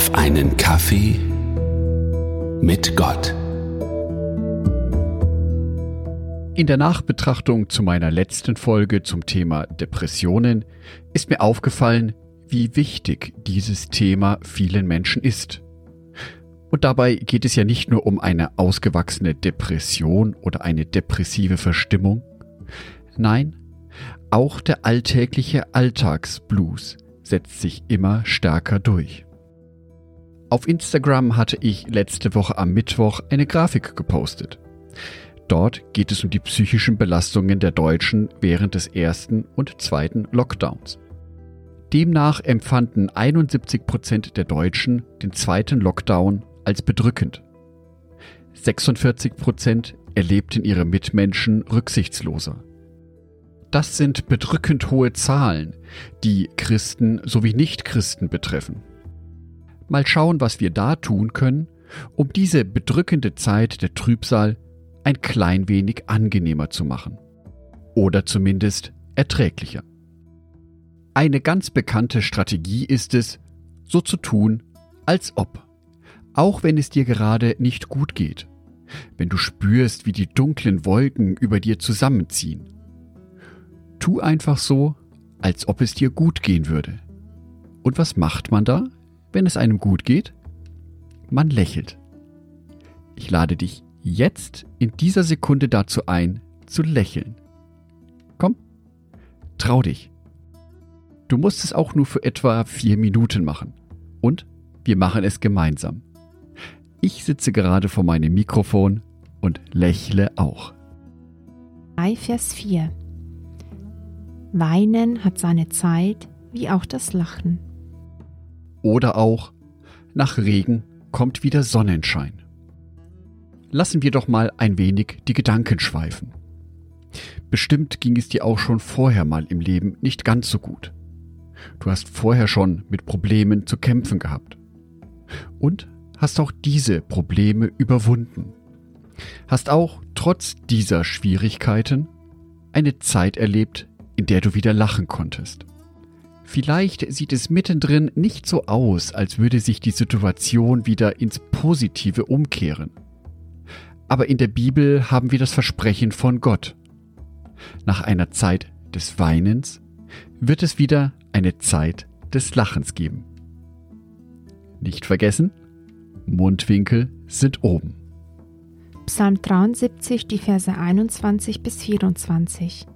auf einen Kaffee mit Gott. In der Nachbetrachtung zu meiner letzten Folge zum Thema Depressionen ist mir aufgefallen, wie wichtig dieses Thema vielen Menschen ist. Und dabei geht es ja nicht nur um eine ausgewachsene Depression oder eine depressive Verstimmung. Nein, auch der alltägliche Alltagsblues setzt sich immer stärker durch. Auf Instagram hatte ich letzte Woche am Mittwoch eine Grafik gepostet. Dort geht es um die psychischen Belastungen der Deutschen während des ersten und zweiten Lockdowns. Demnach empfanden 71 Prozent der Deutschen den zweiten Lockdown als bedrückend. 46 Prozent erlebten ihre Mitmenschen rücksichtsloser. Das sind bedrückend hohe Zahlen, die Christen sowie Nichtchristen betreffen. Mal schauen, was wir da tun können, um diese bedrückende Zeit der Trübsal ein klein wenig angenehmer zu machen. Oder zumindest erträglicher. Eine ganz bekannte Strategie ist es, so zu tun, als ob. Auch wenn es dir gerade nicht gut geht. Wenn du spürst, wie die dunklen Wolken über dir zusammenziehen. Tu einfach so, als ob es dir gut gehen würde. Und was macht man da? Wenn es einem gut geht? Man lächelt. Ich lade dich jetzt in dieser Sekunde dazu ein, zu lächeln. Komm, trau dich. Du musst es auch nur für etwa vier Minuten machen. Und wir machen es gemeinsam. Ich sitze gerade vor meinem Mikrofon und lächle auch. 3 Vers 4 Weinen hat seine Zeit, wie auch das Lachen. Oder auch, nach Regen kommt wieder Sonnenschein. Lassen wir doch mal ein wenig die Gedanken schweifen. Bestimmt ging es dir auch schon vorher mal im Leben nicht ganz so gut. Du hast vorher schon mit Problemen zu kämpfen gehabt. Und hast auch diese Probleme überwunden. Hast auch trotz dieser Schwierigkeiten eine Zeit erlebt, in der du wieder lachen konntest. Vielleicht sieht es mittendrin nicht so aus, als würde sich die Situation wieder ins Positive umkehren. Aber in der Bibel haben wir das Versprechen von Gott. Nach einer Zeit des Weinens wird es wieder eine Zeit des Lachens geben. Nicht vergessen, Mundwinkel sind oben. Psalm 73, die Verse 21 bis 24.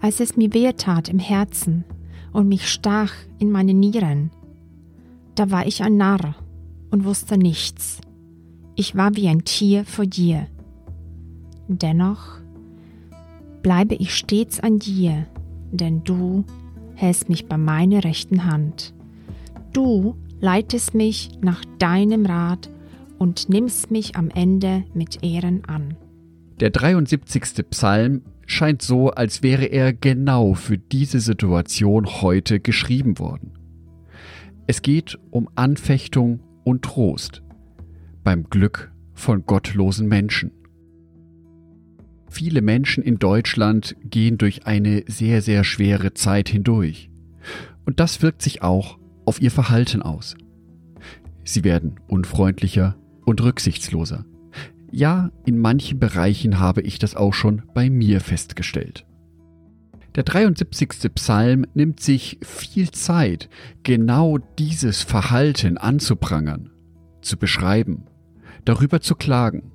Als es mir wehe tat im Herzen, und mich stach in meine Nieren. Da war ich ein Narr und wusste nichts. Ich war wie ein Tier vor dir. Dennoch bleibe ich stets an dir, denn du hältst mich bei meiner rechten Hand. Du leitest mich nach deinem Rat und nimmst mich am Ende mit Ehren an. Der 73. Psalm scheint so, als wäre er genau für diese Situation heute geschrieben worden. Es geht um Anfechtung und Trost beim Glück von gottlosen Menschen. Viele Menschen in Deutschland gehen durch eine sehr, sehr schwere Zeit hindurch. Und das wirkt sich auch auf ihr Verhalten aus. Sie werden unfreundlicher und rücksichtsloser. Ja, in manchen Bereichen habe ich das auch schon bei mir festgestellt. Der 73. Psalm nimmt sich viel Zeit, genau dieses Verhalten anzuprangern, zu beschreiben, darüber zu klagen.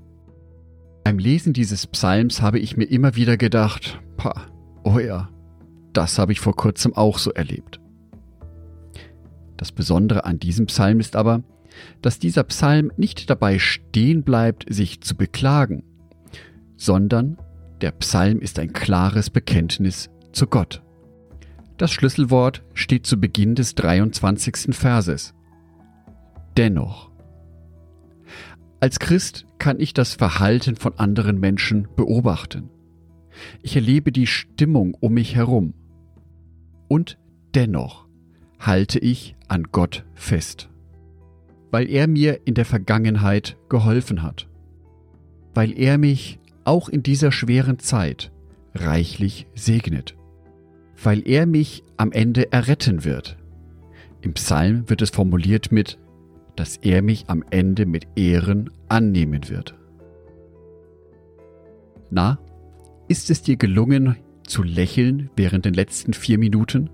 Beim Lesen dieses Psalms habe ich mir immer wieder gedacht, pa, oh ja, das habe ich vor kurzem auch so erlebt. Das Besondere an diesem Psalm ist aber, dass dieser Psalm nicht dabei stehen bleibt, sich zu beklagen, sondern der Psalm ist ein klares Bekenntnis zu Gott. Das Schlüsselwort steht zu Beginn des 23. Verses. Dennoch. Als Christ kann ich das Verhalten von anderen Menschen beobachten. Ich erlebe die Stimmung um mich herum. Und dennoch halte ich an Gott fest weil er mir in der Vergangenheit geholfen hat, weil er mich auch in dieser schweren Zeit reichlich segnet, weil er mich am Ende erretten wird. Im Psalm wird es formuliert mit dass er mich am Ende mit Ehren annehmen wird. Na, ist es dir gelungen, zu lächeln während den letzten vier Minuten?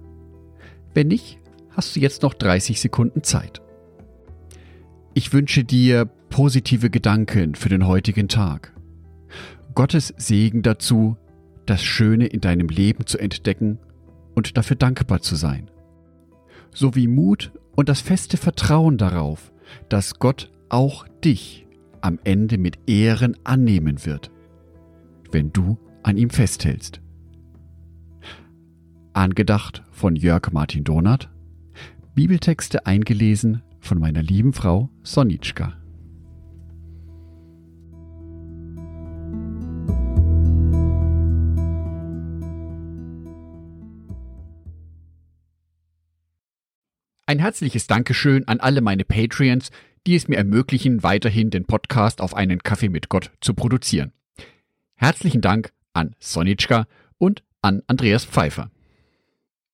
Wenn nicht, hast du jetzt noch 30 Sekunden Zeit. Ich wünsche dir positive Gedanken für den heutigen Tag. Gottes Segen dazu, das Schöne in deinem Leben zu entdecken und dafür dankbar zu sein. Sowie Mut und das feste Vertrauen darauf, dass Gott auch dich am Ende mit Ehren annehmen wird, wenn du an ihm festhältst. Angedacht von Jörg Martin Donath, Bibeltexte eingelesen von meiner lieben Frau Sonitschka. Ein herzliches Dankeschön an alle meine Patreons, die es mir ermöglichen, weiterhin den Podcast auf einen Kaffee mit Gott zu produzieren. Herzlichen Dank an Sonitschka und an Andreas Pfeiffer.